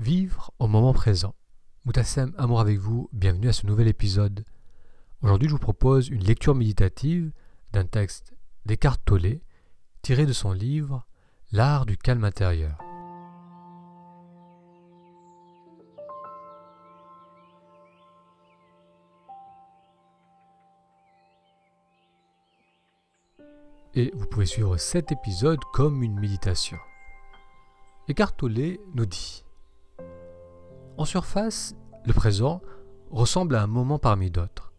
Vivre au moment présent. Moutassem, amour avec vous, bienvenue à ce nouvel épisode. Aujourd'hui, je vous propose une lecture méditative d'un texte d'Eckhart Tolle tiré de son livre L'art du calme intérieur. Et vous pouvez suivre cet épisode comme une méditation. Eckhart Tolle nous dit En surface, le présent ressemble à un moment parmi d'autres.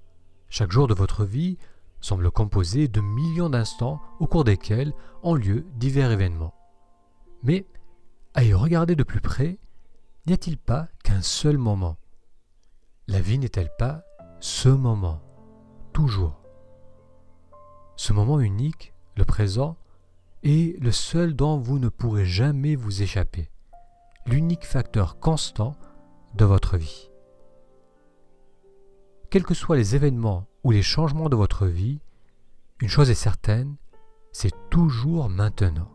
Chaque jour de votre vie semble composé de millions d'instants au cours desquels ont lieu divers événements. Mais, à y regarder de plus près, n'y a-t-il pas qu'un seul moment? La vie n'est-elle pas ce moment, toujours Ce moment unique, le présent, est le seul dont vous ne pourrez jamais vous échapper, l'unique facteur constant de votre vie. Quels que soient les événements ou les changements de votre vie, une chose est certaine, c'est toujours maintenant.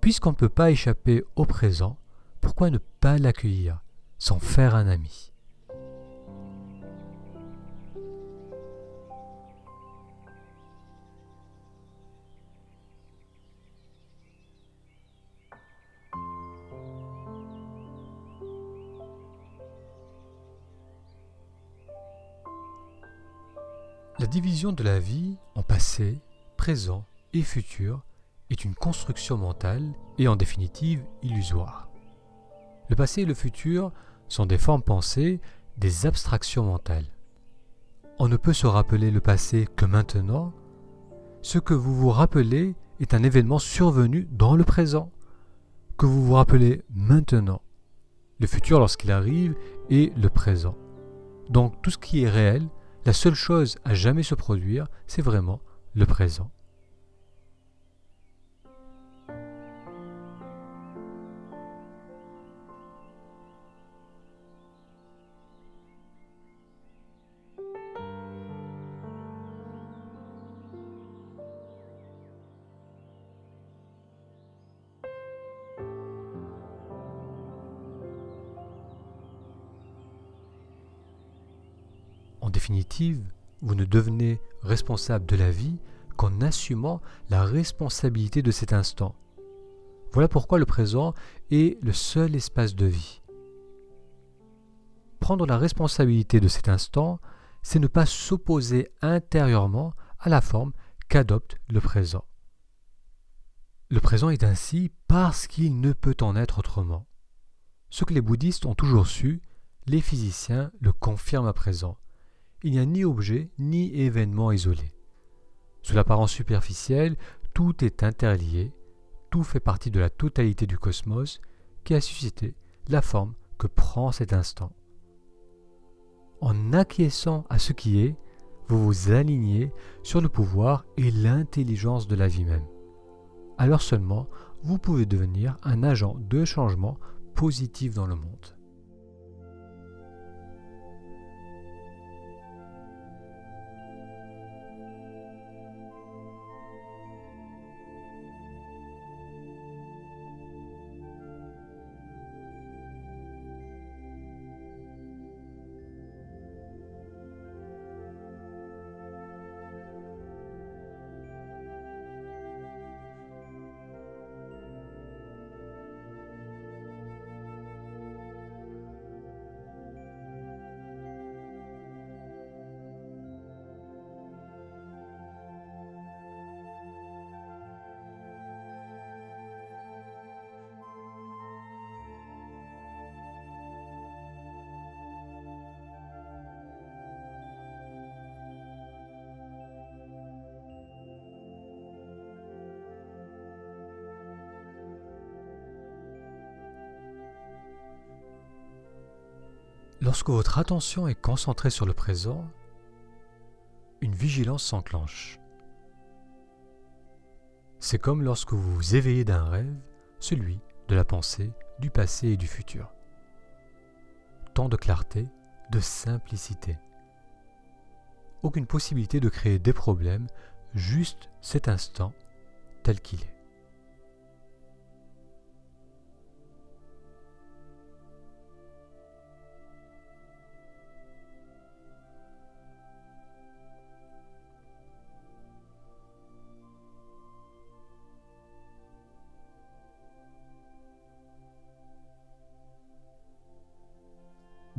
Puisqu'on ne peut pas échapper au présent, pourquoi ne pas l'accueillir, sans faire un ami? Division de la vie en passé, présent et futur est une construction mentale et en définitive illusoire. Le passé et le futur sont des formes pensées, des abstractions mentales. On ne peut se rappeler le passé que maintenant. Ce que vous vous rappelez est un événement survenu dans le présent, que vous vous rappelez maintenant. Le futur, lorsqu'il arrive, est le présent. Donc tout ce qui est réel la seule chose à jamais se produire, c'est vraiment le présent. En définitive, vous ne devenez responsable de la vie qu'en assumant la responsabilité de cet instant. Voilà pourquoi le présent est le seul espace de vie. Prendre la responsabilité de cet instant, c'est ne pas s'opposer intérieurement à la forme qu'adopte le présent. Le présent est ainsi parce qu'il ne peut en être autrement. Ce que les bouddhistes ont toujours su, les physiciens le confirment à présent il n'y a ni objet ni événement isolé. Sous l'apparence superficielle, tout est interlié, tout fait partie de la totalité du cosmos qui a suscité la forme que prend cet instant. En acquiesçant à ce qui est, vous vous alignez sur le pouvoir et l'intelligence de la vie même. Alors seulement, vous pouvez devenir un agent de changement positif dans le monde. Lorsque votre attention est concentrée sur le présent, une vigilance s'enclenche. C'est comme lorsque vous vous éveillez d'un rêve, celui de la pensée, du passé et du futur. Tant de clarté, de simplicité. Aucune possibilité de créer des problèmes, juste cet instant tel qu'il est.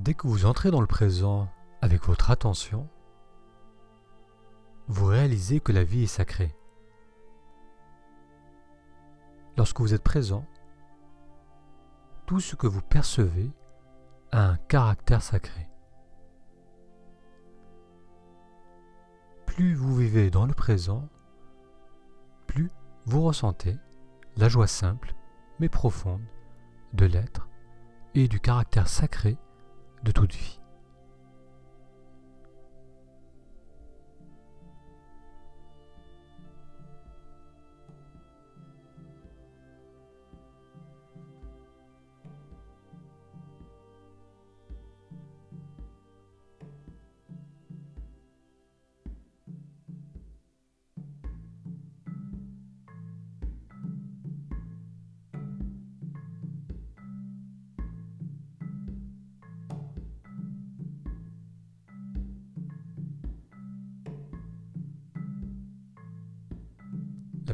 Dès que vous entrez dans le présent avec votre attention, vous réalisez que la vie est sacrée. Lorsque vous êtes présent, tout ce que vous percevez a un caractère sacré. Plus vous vivez dans le présent, plus vous ressentez la joie simple mais profonde de l'être et du caractère sacré de toute vie.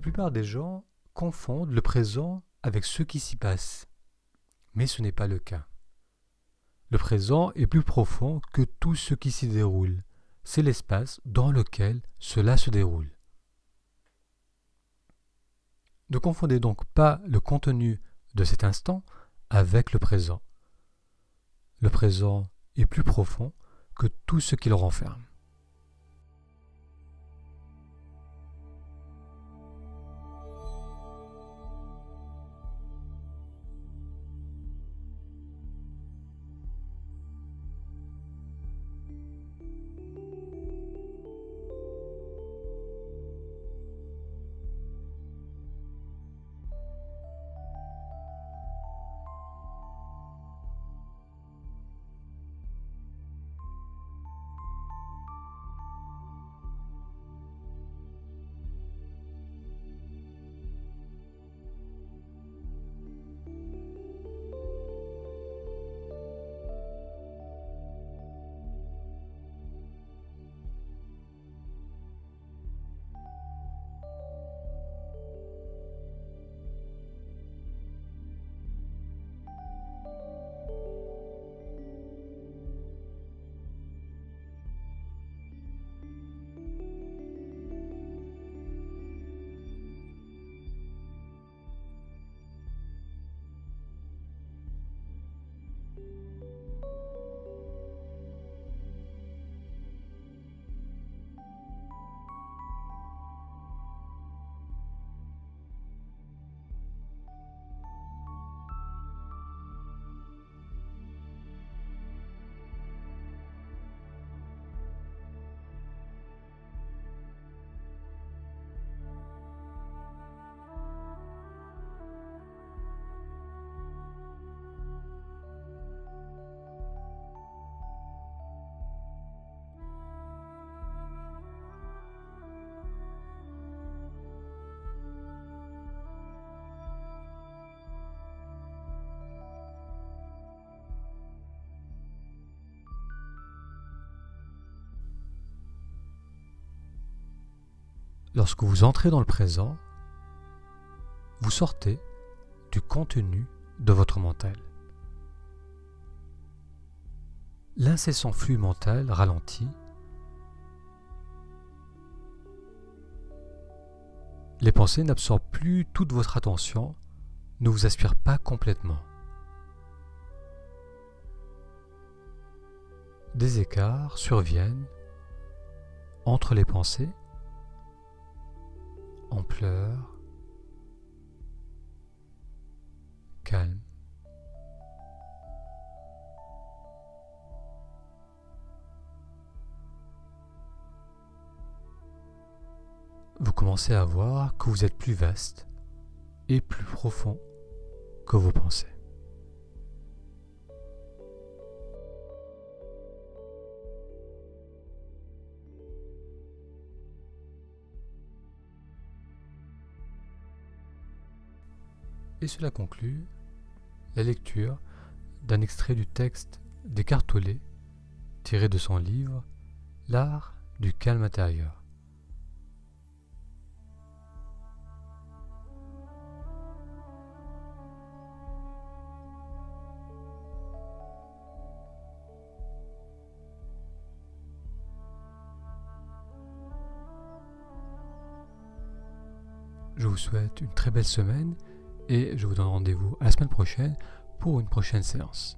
Plupart des gens confondent le présent avec ce qui s'y passe. Mais ce n'est pas le cas. Le présent est plus profond que tout ce qui s'y déroule. C'est l'espace dans lequel cela se déroule. Ne confondez donc pas le contenu de cet instant avec le présent. Le présent est plus profond que tout ce qu'il renferme. Lorsque vous entrez dans le présent, vous sortez du contenu de votre mental. L'incessant flux mental ralentit. Les pensées n'absorbent plus toute votre attention, ne vous aspirent pas complètement. Des écarts surviennent entre les pensées ampleur, calme. Vous commencez à voir que vous êtes plus vaste et plus profond que vous pensez. Et cela conclut la lecture d'un extrait du texte d'Écartolé, tiré de son livre L'art du calme intérieur. Je vous souhaite une très belle semaine et je vous donne rendez-vous à la semaine prochaine pour une prochaine séance.